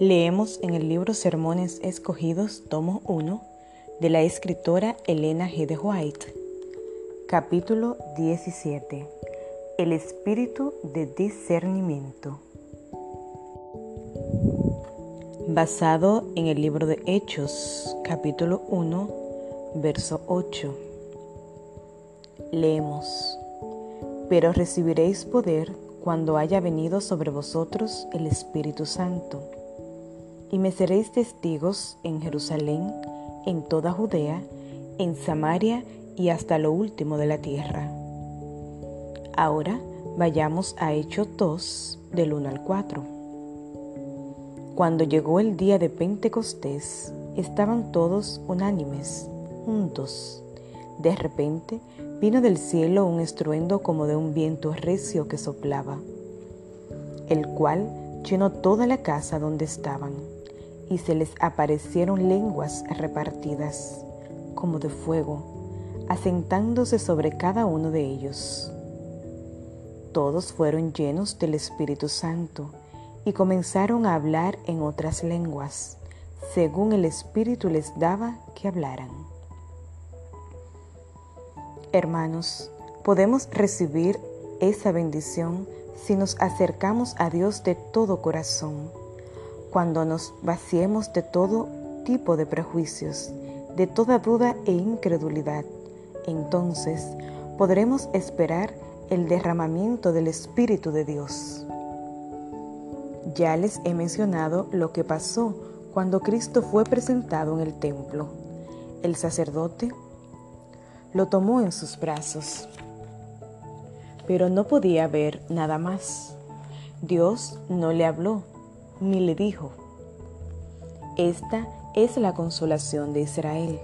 Leemos en el libro Sermones Escogidos, tomo 1, de la escritora Elena G. de White, capítulo 17. El espíritu de discernimiento. Basado en el libro de Hechos, capítulo 1, verso 8. Leemos. Pero recibiréis poder cuando haya venido sobre vosotros el Espíritu Santo y me seréis testigos en Jerusalén, en toda Judea, en Samaria y hasta lo último de la tierra. Ahora vayamos a Hechos 2, del 1 al 4. Cuando llegó el día de Pentecostés, estaban todos unánimes, juntos. De repente vino del cielo un estruendo como de un viento recio que soplaba, el cual llenó toda la casa donde estaban y se les aparecieron lenguas repartidas, como de fuego, asentándose sobre cada uno de ellos. Todos fueron llenos del Espíritu Santo y comenzaron a hablar en otras lenguas, según el Espíritu les daba que hablaran. Hermanos, podemos recibir esa bendición si nos acercamos a Dios de todo corazón cuando nos vaciemos de todo tipo de prejuicios, de toda duda e incredulidad, entonces podremos esperar el derramamiento del Espíritu de Dios. Ya les he mencionado lo que pasó cuando Cristo fue presentado en el templo. El sacerdote lo tomó en sus brazos, pero no podía ver nada más. Dios no le habló ni le dijo, esta es la consolación de Israel.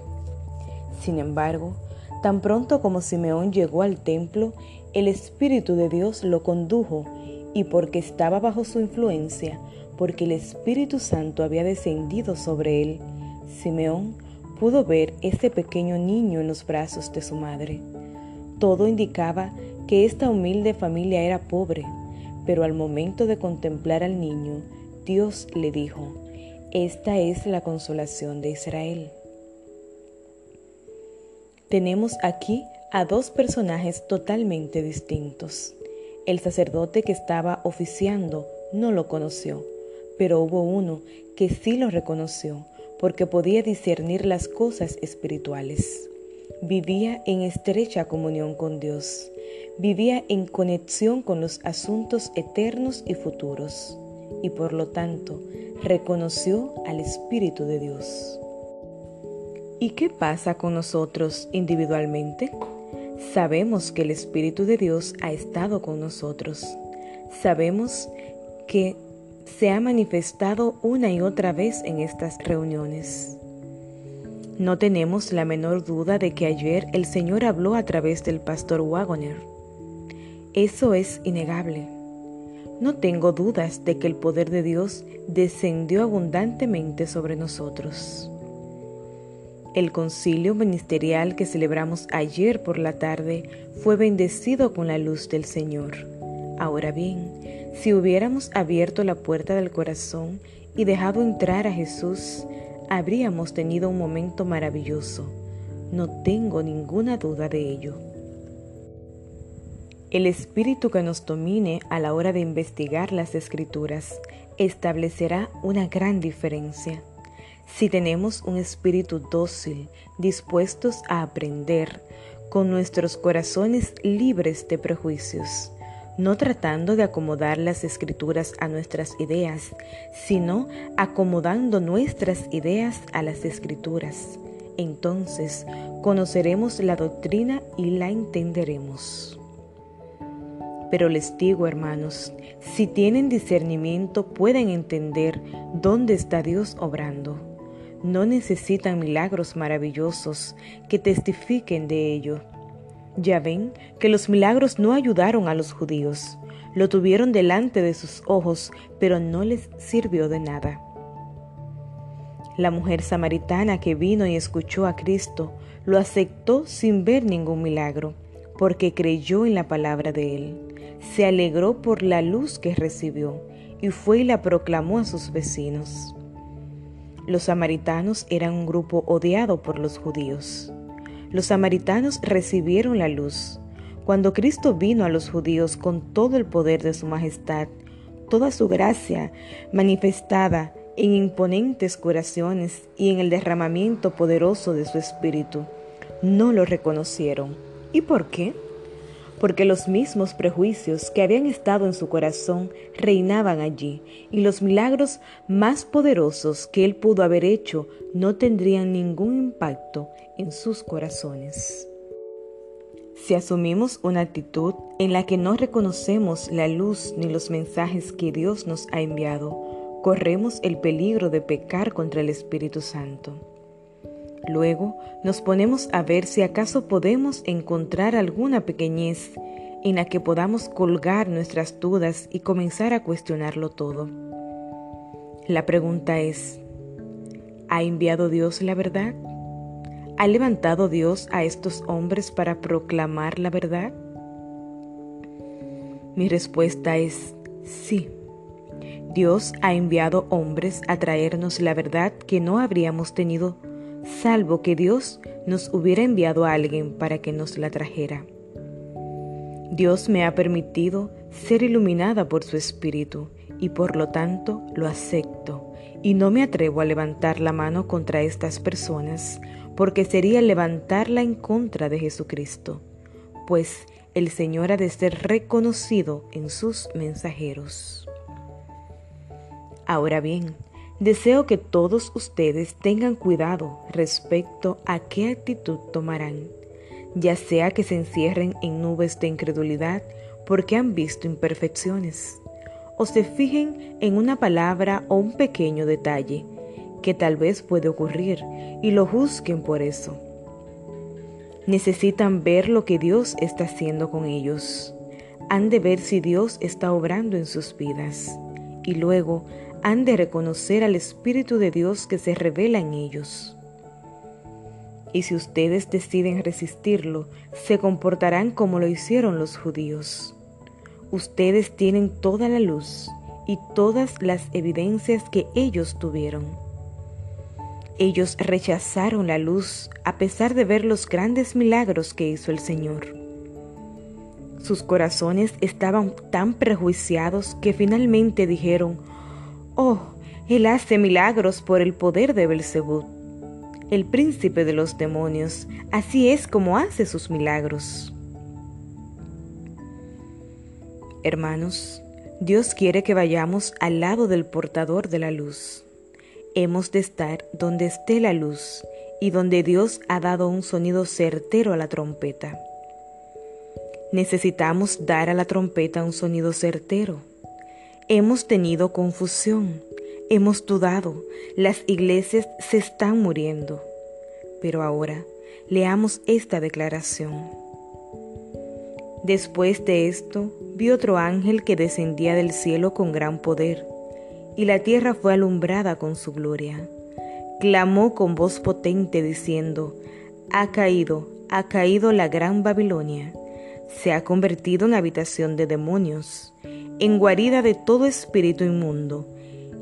Sin embargo, tan pronto como Simeón llegó al templo, el Espíritu de Dios lo condujo y porque estaba bajo su influencia, porque el Espíritu Santo había descendido sobre él, Simeón pudo ver ese pequeño niño en los brazos de su madre. Todo indicaba que esta humilde familia era pobre, pero al momento de contemplar al niño, Dios le dijo, esta es la consolación de Israel. Tenemos aquí a dos personajes totalmente distintos. El sacerdote que estaba oficiando no lo conoció, pero hubo uno que sí lo reconoció porque podía discernir las cosas espirituales. Vivía en estrecha comunión con Dios, vivía en conexión con los asuntos eternos y futuros y por lo tanto reconoció al Espíritu de Dios. ¿Y qué pasa con nosotros individualmente? Sabemos que el Espíritu de Dios ha estado con nosotros. Sabemos que se ha manifestado una y otra vez en estas reuniones. No tenemos la menor duda de que ayer el Señor habló a través del pastor Wagoner. Eso es innegable. No tengo dudas de que el poder de Dios descendió abundantemente sobre nosotros. El concilio ministerial que celebramos ayer por la tarde fue bendecido con la luz del Señor. Ahora bien, si hubiéramos abierto la puerta del corazón y dejado entrar a Jesús, habríamos tenido un momento maravilloso. No tengo ninguna duda de ello. El espíritu que nos domine a la hora de investigar las escrituras establecerá una gran diferencia. Si tenemos un espíritu dócil, dispuestos a aprender, con nuestros corazones libres de prejuicios, no tratando de acomodar las escrituras a nuestras ideas, sino acomodando nuestras ideas a las escrituras, entonces conoceremos la doctrina y la entenderemos. Pero les digo, hermanos, si tienen discernimiento pueden entender dónde está Dios obrando. No necesitan milagros maravillosos que testifiquen de ello. Ya ven que los milagros no ayudaron a los judíos. Lo tuvieron delante de sus ojos, pero no les sirvió de nada. La mujer samaritana que vino y escuchó a Cristo lo aceptó sin ver ningún milagro, porque creyó en la palabra de él se alegró por la luz que recibió y fue y la proclamó a sus vecinos. Los samaritanos eran un grupo odiado por los judíos. Los samaritanos recibieron la luz. Cuando Cristo vino a los judíos con todo el poder de su majestad, toda su gracia manifestada en imponentes curaciones y en el derramamiento poderoso de su espíritu, no lo reconocieron. ¿Y por qué? Porque los mismos prejuicios que habían estado en su corazón reinaban allí, y los milagros más poderosos que él pudo haber hecho no tendrían ningún impacto en sus corazones. Si asumimos una actitud en la que no reconocemos la luz ni los mensajes que Dios nos ha enviado, corremos el peligro de pecar contra el Espíritu Santo. Luego nos ponemos a ver si acaso podemos encontrar alguna pequeñez en la que podamos colgar nuestras dudas y comenzar a cuestionarlo todo. La pregunta es, ¿ha enviado Dios la verdad? ¿Ha levantado Dios a estos hombres para proclamar la verdad? Mi respuesta es sí. Dios ha enviado hombres a traernos la verdad que no habríamos tenido, salvo que Dios nos hubiera enviado a alguien para que nos la trajera. Dios me ha permitido ser iluminada por su Espíritu y por lo tanto lo acepto y no me atrevo a levantar la mano contra estas personas porque sería levantarla en contra de Jesucristo, pues el Señor ha de ser reconocido en sus mensajeros. Ahora bien, deseo que todos ustedes tengan cuidado respecto a qué actitud tomarán, ya sea que se encierren en nubes de incredulidad porque han visto imperfecciones, o se fijen en una palabra o un pequeño detalle, que tal vez puede ocurrir y lo juzguen por eso. Necesitan ver lo que Dios está haciendo con ellos. Han de ver si Dios está obrando en sus vidas y luego han de reconocer al Espíritu de Dios que se revela en ellos. Y si ustedes deciden resistirlo, se comportarán como lo hicieron los judíos. Ustedes tienen toda la luz y todas las evidencias que ellos tuvieron ellos rechazaron la luz a pesar de ver los grandes milagros que hizo el Señor. Sus corazones estaban tan prejuiciados que finalmente dijeron, Oh, Él hace milagros por el poder de Belzebú, el príncipe de los demonios. Así es como hace sus milagros. Hermanos, Dios quiere que vayamos al lado del portador de la luz. Hemos de estar donde esté la luz y donde Dios ha dado un sonido certero a la trompeta. Necesitamos dar a la trompeta un sonido certero. Hemos tenido confusión, hemos dudado, las iglesias se están muriendo. Pero ahora leamos esta declaración. Después de esto, vi otro ángel que descendía del cielo con gran poder y la tierra fue alumbrada con su gloria. Clamó con voz potente diciendo, Ha caído, ha caído la gran Babilonia, se ha convertido en habitación de demonios, en guarida de todo espíritu inmundo,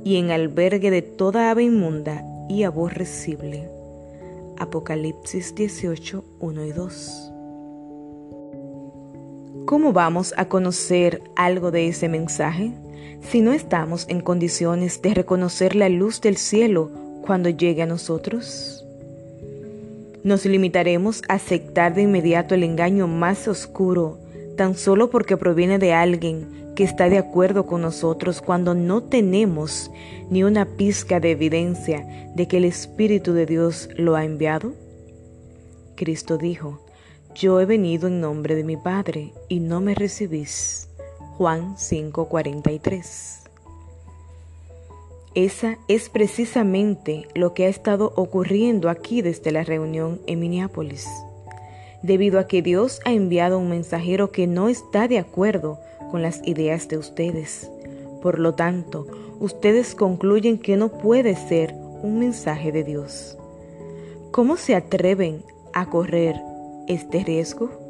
y en albergue de toda ave inmunda y aborrecible. Apocalipsis 18, 1 y 2. ¿Cómo vamos a conocer algo de ese mensaje? si no estamos en condiciones de reconocer la luz del cielo cuando llegue a nosotros? ¿Nos limitaremos a aceptar de inmediato el engaño más oscuro tan solo porque proviene de alguien que está de acuerdo con nosotros cuando no tenemos ni una pizca de evidencia de que el Espíritu de Dios lo ha enviado? Cristo dijo, yo he venido en nombre de mi Padre y no me recibís. Juan 5:43. Esa es precisamente lo que ha estado ocurriendo aquí desde la reunión en Minneapolis, debido a que Dios ha enviado un mensajero que no está de acuerdo con las ideas de ustedes. Por lo tanto, ustedes concluyen que no puede ser un mensaje de Dios. ¿Cómo se atreven a correr este riesgo?